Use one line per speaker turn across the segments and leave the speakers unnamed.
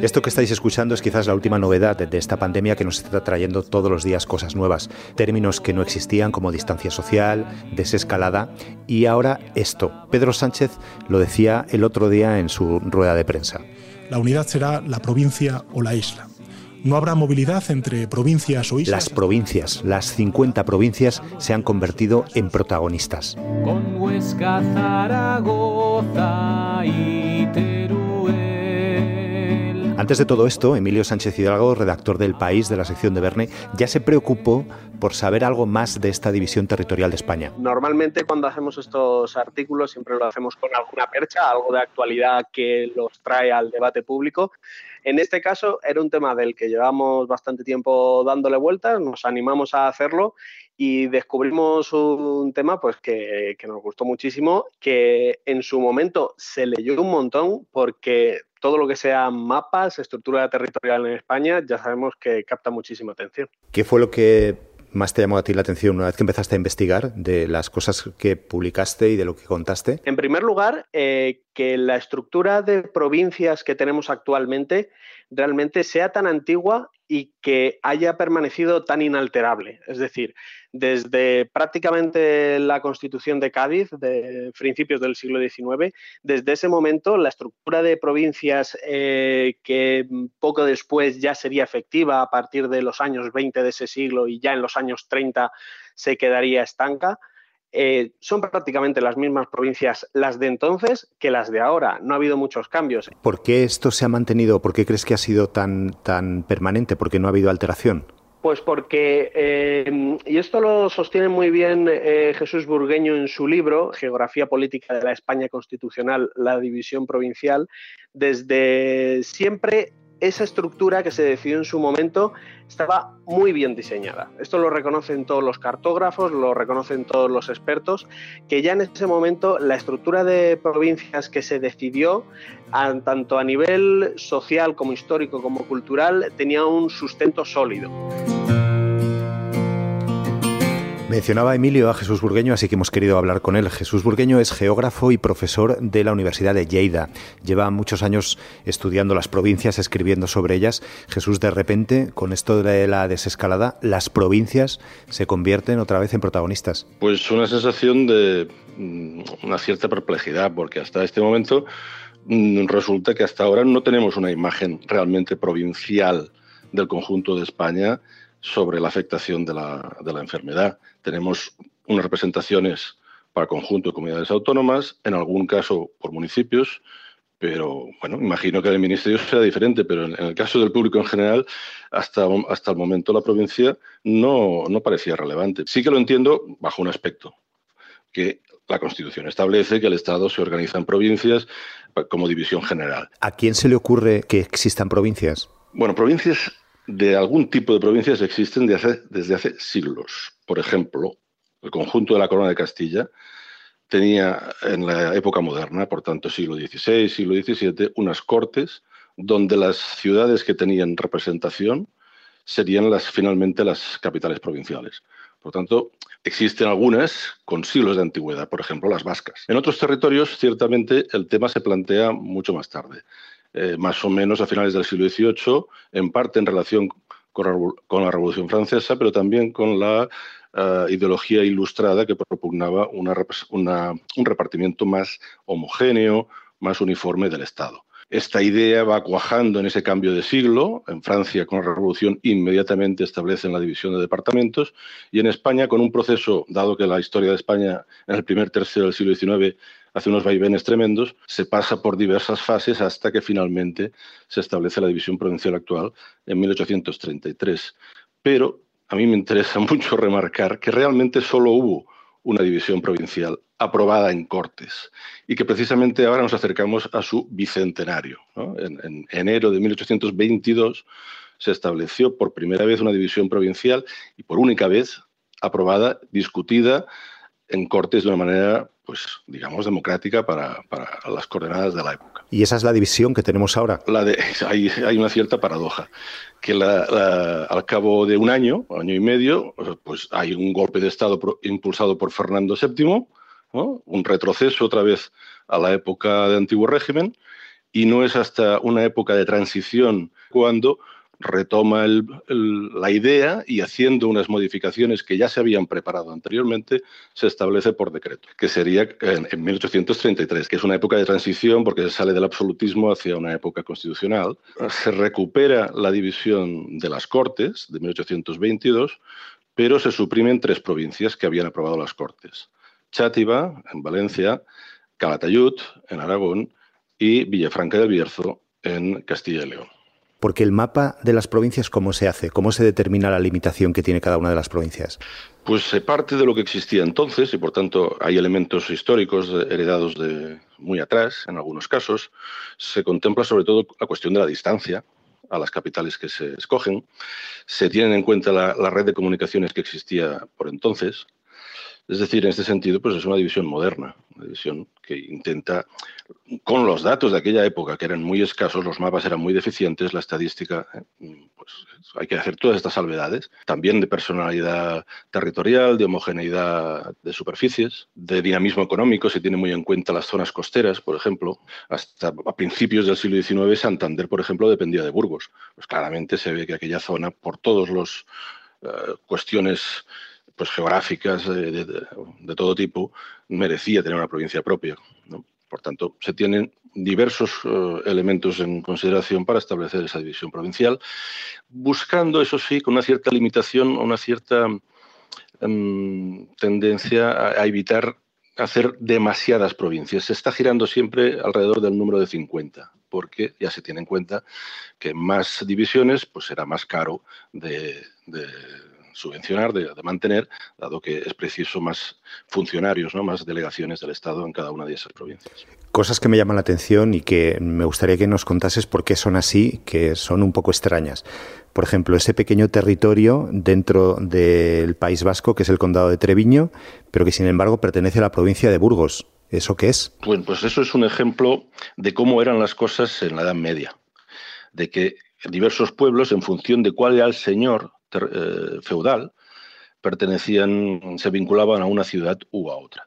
Esto que estáis escuchando es quizás la última novedad de esta pandemia que nos está trayendo todos los días cosas nuevas, términos que no existían como distancia social, desescalada y ahora esto. Pedro Sánchez lo decía el otro día en su rueda de prensa.
La unidad será la provincia o la isla. No habrá movilidad entre provincias o islas.
Las provincias, las 50 provincias, se han convertido en protagonistas. Con Huesca, Zaragoza y. Antes de todo esto, Emilio Sánchez Hidalgo, redactor del País de la sección de Verne, ya se preocupó por saber algo más de esta división territorial de España.
Normalmente cuando hacemos estos artículos siempre lo hacemos con alguna percha, algo de actualidad que los trae al debate público en este caso era un tema del que llevamos bastante tiempo dándole vueltas, nos animamos a hacerlo y descubrimos un tema pues que, nos gustó muchísimo, que en su momento se leyó un montón porque todo lo que sea mapas, estructura territorial en España, ya sabemos que capta muchísima atención.
¿Qué fue lo que más te llamó a ti la atención una vez que empezaste a investigar de las cosas que publicaste y de lo que contaste?
En primer lugar, eh, que la estructura de provincias que tenemos actualmente realmente sea tan antigua y que haya permanecido tan inalterable. Es decir, desde prácticamente la Constitución de Cádiz, de principios del siglo XIX, desde ese momento la estructura de provincias eh, que poco después ya sería efectiva a partir de los años 20 de ese siglo y ya en los años 30 se quedaría estanca, eh, son prácticamente las mismas provincias las de entonces que las de ahora. No ha habido muchos cambios.
¿Por qué esto se ha mantenido? ¿Por qué crees que ha sido tan, tan permanente? ¿Por qué no ha habido alteración?
Pues porque, eh, y esto lo sostiene muy bien eh, Jesús Burgueño en su libro, Geografía Política de la España Constitucional, la división provincial, desde siempre esa estructura que se decidió en su momento estaba muy bien diseñada. Esto lo reconocen todos los cartógrafos, lo reconocen todos los expertos, que ya en ese momento la estructura de provincias que se decidió, tanto a nivel social como histórico como cultural, tenía un sustento sólido.
Mencionaba Emilio a Jesús Burgueño, así que hemos querido hablar con él. Jesús Burgueño es geógrafo y profesor de la Universidad de Lleida. Lleva muchos años estudiando las provincias, escribiendo sobre ellas. Jesús, de repente, con esto de la desescalada, las provincias se convierten otra vez en protagonistas.
Pues una sensación de mm, una cierta perplejidad, porque hasta este momento mm, resulta que hasta ahora no tenemos una imagen realmente provincial del conjunto de España sobre la afectación de la, de la enfermedad. Tenemos unas representaciones para conjunto de comunidades autónomas, en algún caso por municipios, pero bueno, imagino que el ministerio será diferente, pero en, el caso del público en general, hasta, hasta el momento la provincia no, no parecía relevante. Sí que lo entiendo bajo un aspecto, que la Constitución establece que el Estado se organiza en provincias como división general.
¿A quién se le ocurre que existan provincias?
Bueno, provincias de algún tipo de provincias existen desde hace siglos. Por ejemplo, el conjunto de la Corona de Castilla tenía en la época moderna, por tanto siglo XVI, siglo XVII, unas cortes donde las ciudades que tenían representación serían las, finalmente las capitales provinciales. Por tanto, existen algunas con siglos de antigüedad, por ejemplo, las vascas. En otros territorios, ciertamente, el tema se plantea mucho más tarde. Eh, más o menos a finales del siglo XVIII, en parte en relación con, la Revolución Francesa, pero también con la eh, ideología ilustrada que propugnaba un repartimiento más homogéneo, más uniforme del Estado. Esta idea va cuajando en ese cambio de siglo. En Francia, con la Revolución, inmediatamente establecen la división de departamentos. Y en España, con un proceso, dado que la historia de España en el primer tercio del siglo XIX hace unos vaivenes tremendos, se pasa por diversas fases hasta que finalmente se establece la división provincial actual en 1833. Pero a mí me interesa mucho remarcar que realmente solo hubo una división provincial aprobada en Cortes y que precisamente ahora nos acercamos a su bicentenario. En, en, enero de 1822 se estableció por primera vez una división provincial y por única vez aprobada, discutida en Cortes de una manera, pues, digamos, democrática para, las coordenadas de la época.
¿Y esa es la división que tenemos ahora?
La de, hay, hay una cierta paradoja, que al cabo de un año, año y medio, pues hay un golpe de Estado impulsado por Fernando VII, un retroceso otra vez a la época de antiguo régimen, y no es hasta una época de transición cuando retoma la idea y haciendo unas modificaciones que ya se habían preparado anteriormente, se establece por decreto, que sería en, 1833, que es una época de transición porque se sale del absolutismo hacia una época constitucional. Se recupera la división de las Cortes de 1822, pero se suprimen tres provincias que habían aprobado las Cortes. Chátiva, en Valencia, Calatayud, en Aragón, y Villafranca del Bierzo, en Castilla y León.
Porque el mapa de las provincias, ¿cómo se hace? ¿Cómo se determina la limitación que tiene cada una de las provincias?
Pues se parte de lo que existía entonces y por tanto hay elementos históricos heredados de muy atrás, en algunos casos. Se contempla sobre todo la cuestión de la distancia a las capitales que se escogen. Se tiene en cuenta la red de comunicaciones que existía por entonces, es decir, en este sentido, pues es una división moderna, una división que intenta, con los datos de aquella época, que eran muy escasos, los mapas eran muy deficientes, la estadística, eh, pues hay que hacer todas estas salvedades, también de personalidad territorial, de homogeneidad de superficies, de dinamismo económico, se tiene muy en cuenta las zonas costeras, por ejemplo, hasta a principios del siglo XIX, Santander, por ejemplo, dependía de Burgos. Pues claramente se ve que aquella zona, por todos los eh, cuestiones pues, geográficas de, todo tipo, merecía tener una provincia propia. Por tanto, se tienen diversos eh, elementos en consideración para establecer esa división provincial, buscando, eso sí, con una cierta limitación, una cierta em, tendencia a, a, evitar hacer demasiadas provincias. Se está girando siempre alrededor del número de 50, porque ya se tiene en cuenta que más divisiones pues será más caro de subvencionar, de, mantener, dado que es preciso más funcionarios, ¿no? más delegaciones del Estado en cada una de esas provincias.
Cosas que me llaman la atención y que me gustaría que nos contases por qué son así, que son un poco extrañas. Por ejemplo, ese pequeño territorio dentro del País Vasco, que es el condado de Treviño, pero que sin embargo pertenece a la provincia de Burgos. ¿Eso qué es?
Bueno, pues eso es un ejemplo de cómo eran las cosas en la Edad Media. De que diversos pueblos, en función de cuál era el señor eh, feudal pertenecían, se vinculaban a una ciudad u a otra.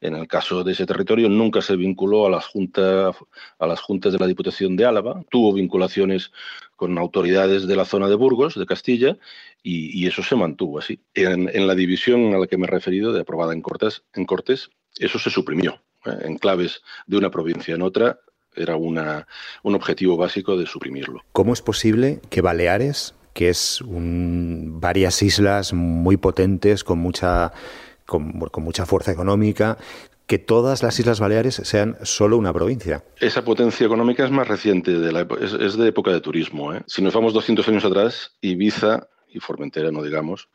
En el caso de ese territorio nunca se vinculó a las, junta, a las juntas de la Diputación de Álava, tuvo vinculaciones con autoridades de la zona de Burgos, de Castilla, y, eso se mantuvo así. En, la división a la que me he referido, de aprobada en Cortes, en Cortes eso se suprimió. ¿eh? En claves de una provincia en otra era una, un objetivo básico de suprimirlo.
¿Cómo es posible que Baleares que es un, varias islas muy potentes, con mucha, con, mucha fuerza económica, que todas las Islas Baleares sean solo una provincia.
Esa potencia económica es más reciente, de la, es, de época de turismo. ¿eh? Si nos vamos 200 años atrás, Ibiza y Formentera, no digamos,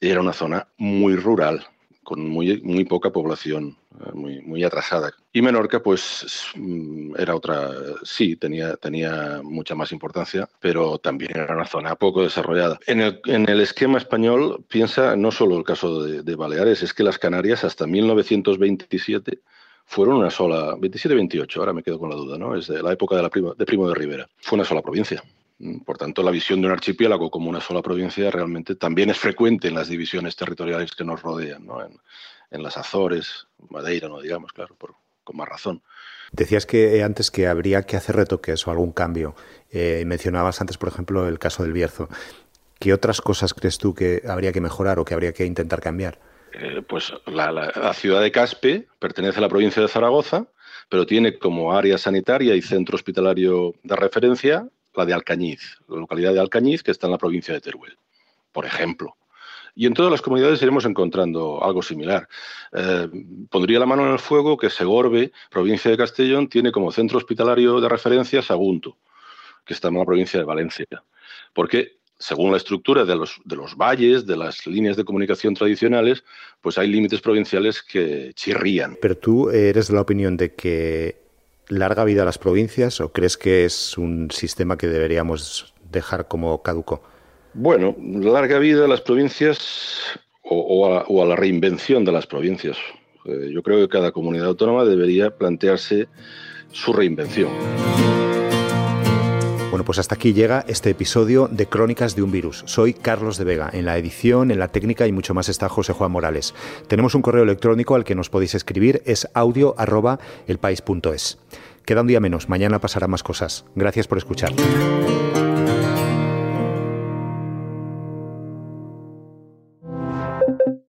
era una zona muy rural, con muy, muy poca población, eh, muy, muy atrasada. Y Menorca, pues mm, era otra, sí, tenía, tenía mucha más importancia, pero también era una zona poco desarrollada. En el, en el esquema español, piensa no solo el caso de, Baleares, es que las Canarias hasta 1927 fueron una sola, 27-28, ahora me quedo con la duda, ¿no? Es de la época de, la de Primo de Rivera. Fue una sola provincia. Mm, por tanto, la visión de un archipiélago como una sola provincia realmente también es frecuente en las divisiones territoriales que nos rodean, ¿no? en, las Azores, Madeira, no digamos, claro, por, con más razón.
Decías que eh, antes que habría que hacer retoques o algún cambio. Eh, mencionabas antes, por ejemplo, el caso del Bierzo. ¿Qué otras cosas crees tú que habría que mejorar o que habría que intentar cambiar?
Eh, pues la, la, ciudad de Caspe pertenece a la provincia de Zaragoza, pero tiene como área sanitaria y centro hospitalario de referencia la de Alcañiz, la localidad de Alcañiz, que está en la provincia de Teruel, por ejemplo. Y en todas las comunidades iremos encontrando algo similar. Eh, pondría la mano en el fuego que Segorbe, provincia de Castellón, tiene como centro hospitalario de referencia Sagunto, que está en la provincia de Valencia. Porque según la estructura de los, de los valles, de las líneas de comunicación tradicionales, pues hay límites provinciales que chirrían.
Pero tú eres de la opinión de que larga vida a las provincias o crees que es un sistema que deberíamos dejar como caduco?
Bueno, larga vida a las provincias o, a, la reinvención de las provincias. Eh, yo creo que cada comunidad autónoma debería plantearse su reinvención.
Bueno, pues hasta aquí llega este episodio de Crónicas de un Virus. Soy Carlos de Vega. En la edición, en la técnica y mucho más está José Juan Morales. Tenemos un correo electrónico al que nos podéis escribir, es audio Queda un día menos, mañana pasará más cosas. Gracias por escuchar.